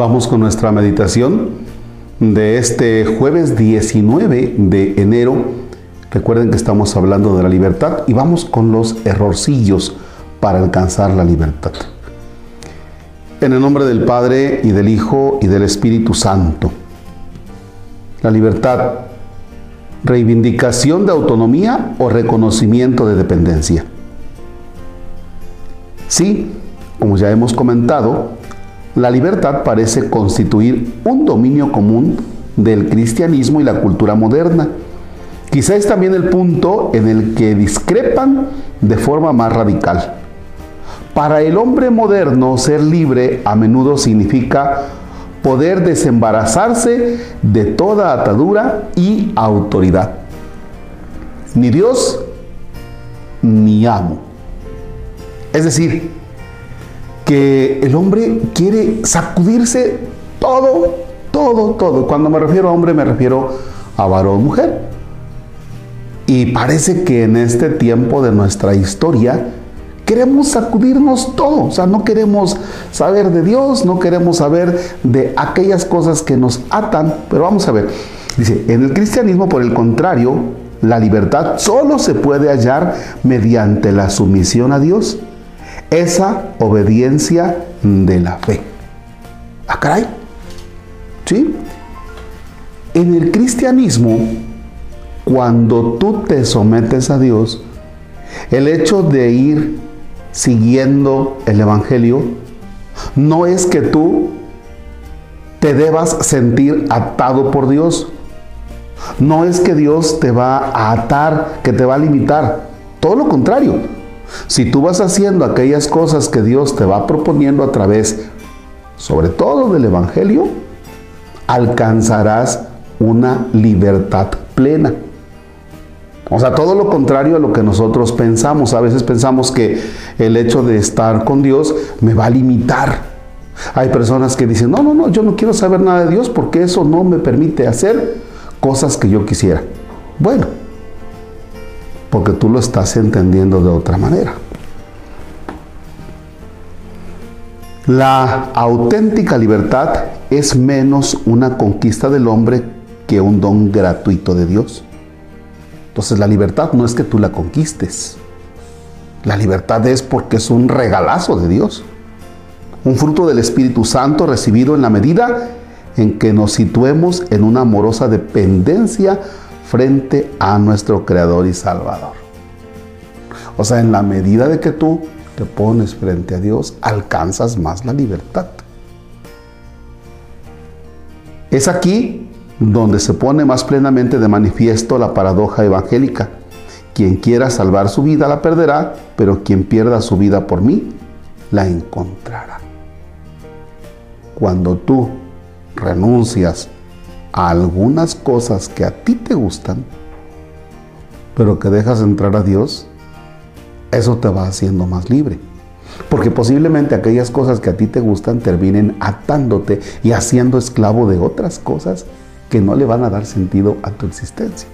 Vamos con nuestra meditación de este jueves 19 de enero. Recuerden que estamos hablando de la libertad y vamos con los errorcillos para alcanzar la libertad. En el nombre del Padre y del Hijo y del Espíritu Santo. La libertad, reivindicación de autonomía o reconocimiento de dependencia. Sí, como ya hemos comentado, la libertad parece constituir un dominio común del cristianismo y la cultura moderna. Quizá es también el punto en el que discrepan de forma más radical. Para el hombre moderno, ser libre a menudo significa poder desembarazarse de toda atadura y autoridad. Ni Dios ni amo. Es decir, que el hombre quiere sacudirse todo, todo, todo. Cuando me refiero a hombre me refiero a varón, mujer. Y parece que en este tiempo de nuestra historia queremos sacudirnos todo. O sea, no queremos saber de Dios, no queremos saber de aquellas cosas que nos atan. Pero vamos a ver. Dice, en el cristianismo, por el contrario, la libertad solo se puede hallar mediante la sumisión a Dios esa obediencia de la fe. ¿Ah, caray? ¿Sí? En el cristianismo, cuando tú te sometes a Dios, el hecho de ir siguiendo el Evangelio no es que tú te debas sentir atado por Dios. No es que Dios te va a atar, que te va a limitar. Todo lo contrario. Si tú vas haciendo aquellas cosas que Dios te va proponiendo a través, sobre todo del Evangelio, alcanzarás una libertad plena. O sea, todo lo contrario a lo que nosotros pensamos. A veces pensamos que el hecho de estar con Dios me va a limitar. Hay personas que dicen, no, no, no, yo no quiero saber nada de Dios porque eso no me permite hacer cosas que yo quisiera. Bueno, porque tú lo estás entendiendo de otra manera. La auténtica libertad es menos una conquista del hombre que un don gratuito de Dios. Entonces la libertad no es que tú la conquistes. La libertad es porque es un regalazo de Dios. Un fruto del Espíritu Santo recibido en la medida en que nos situemos en una amorosa dependencia frente a nuestro Creador y Salvador. O sea, en la medida de que tú te pones frente a Dios, alcanzas más la libertad. Es aquí donde se pone más plenamente de manifiesto la paradoja evangélica. Quien quiera salvar su vida la perderá, pero quien pierda su vida por mí la encontrará. Cuando tú renuncias a algunas cosas que a ti te gustan, pero que dejas entrar a Dios, eso te va haciendo más libre. Porque posiblemente aquellas cosas que a ti te gustan terminen atándote y haciendo esclavo de otras cosas que no le van a dar sentido a tu existencia.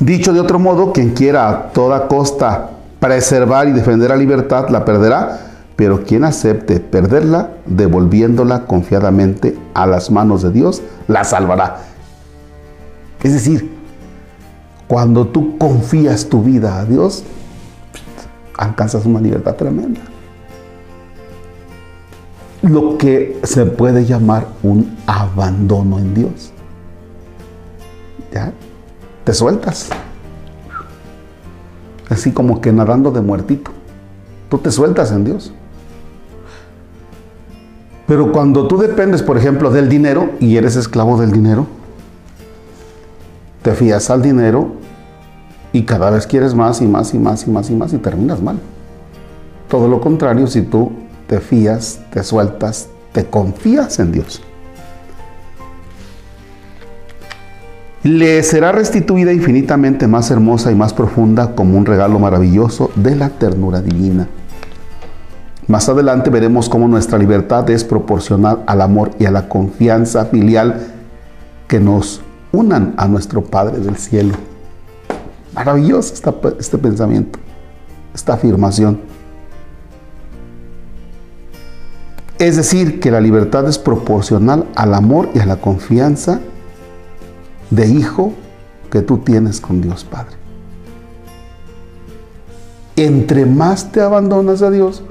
Dicho de otro modo, quien quiera a toda costa preservar y defender la libertad la perderá, pero quien acepte perderla, devolviéndola confiadamente a las manos de Dios, la salvará. Es decir, cuando tú confías tu vida a Dios, alcanzas una libertad tremenda. Lo que se puede llamar un abandono en Dios. ¿Ya? Te sueltas. Así como que nadando de muertito. Tú te sueltas en Dios. Pero cuando tú dependes, por ejemplo, del dinero y eres esclavo del dinero, te fías al dinero y cada vez quieres más y más y más y más y más y terminas mal. Todo lo contrario, si tú te fías, te sueltas, te confías en Dios. Le será restituida infinitamente más hermosa y más profunda como un regalo maravilloso de la ternura divina. Más adelante veremos cómo nuestra libertad es proporcional al amor y a la confianza filial que nos unan a nuestro Padre del cielo. Maravilloso este pensamiento, esta afirmación. Es decir, que la libertad es proporcional al amor y a la confianza de hijo que tú tienes con Dios Padre. Entre más te abandonas a Dios,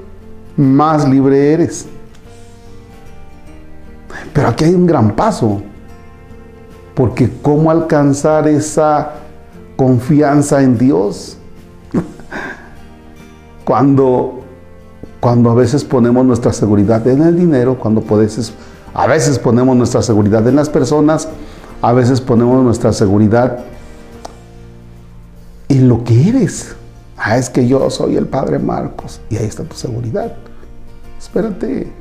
más libre eres. Pero aquí hay un gran paso, porque ¿cómo alcanzar esa confianza en Dios? Cuando, cuando a veces ponemos nuestra seguridad en el dinero, cuando puedes, a veces ponemos nuestra seguridad en las personas, a veces ponemos nuestra seguridad en lo que eres. Ah, es que yo soy el Padre Marcos y ahí está tu seguridad. Espérate,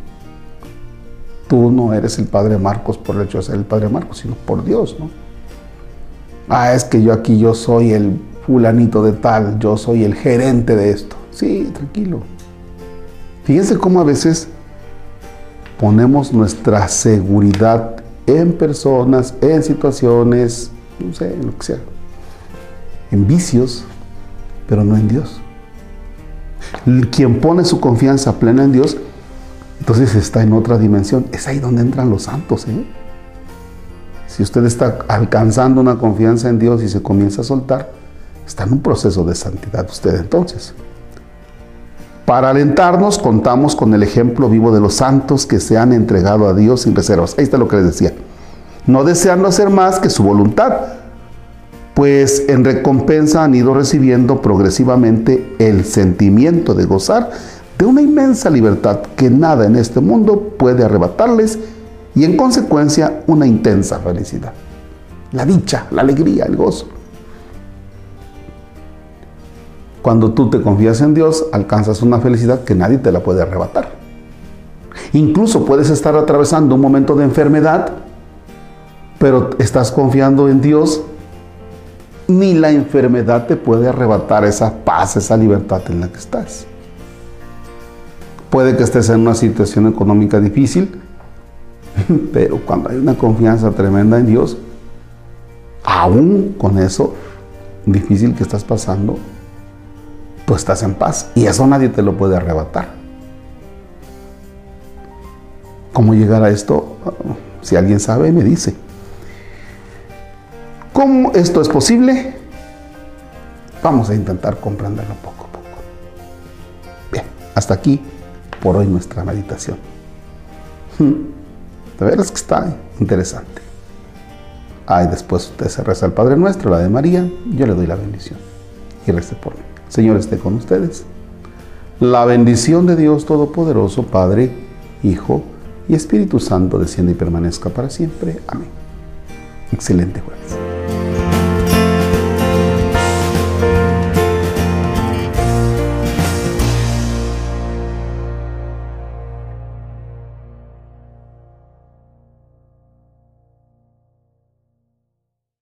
tú no eres el Padre Marcos por el hecho de ser el Padre Marcos, sino por Dios, ¿no? Ah, es que yo aquí yo soy el fulanito de tal, yo soy el gerente de esto. Sí, tranquilo. Fíjense cómo a veces ponemos nuestra seguridad en personas, en situaciones, no sé, en lo que sea, en vicios, pero no en Dios. Quien pone su confianza plena en Dios, entonces está en otra dimensión. Es ahí donde entran los santos. ¿eh? Si usted está alcanzando una confianza en Dios y se comienza a soltar, está en un proceso de santidad usted entonces. Para alentarnos, contamos con el ejemplo vivo de los santos que se han entregado a Dios sin reservas. Ahí está lo que les decía. No deseando hacer más que su voluntad, pues en recompensa han ido recibiendo progresivamente el sentimiento de gozar de una inmensa libertad que nada en este mundo puede arrebatarles y en consecuencia una intensa felicidad. La dicha, la alegría, el gozo. Cuando tú te confías en Dios, alcanzas una felicidad que nadie te la puede arrebatar. Incluso puedes estar atravesando un momento de enfermedad, pero estás confiando en Dios, ni la enfermedad te puede arrebatar esa paz, esa libertad en la que estás. Puede que estés en una situación económica difícil, pero cuando hay una confianza tremenda en Dios, aún con eso difícil que estás pasando, tú estás en paz y eso nadie te lo puede arrebatar. ¿Cómo llegar a esto? Si alguien sabe, me dice. ¿Cómo esto es posible? Vamos a intentar comprenderlo poco a poco. Bien, hasta aquí por hoy nuestra meditación. De veras que está interesante. Ay, después usted se reza el Padre Nuestro, la de María, yo le doy la bendición y reste por mí. Señor esté con ustedes. La bendición de Dios Todopoderoso, Padre, Hijo y Espíritu Santo, descienda y permanezca para siempre. Amén. Excelente jueves.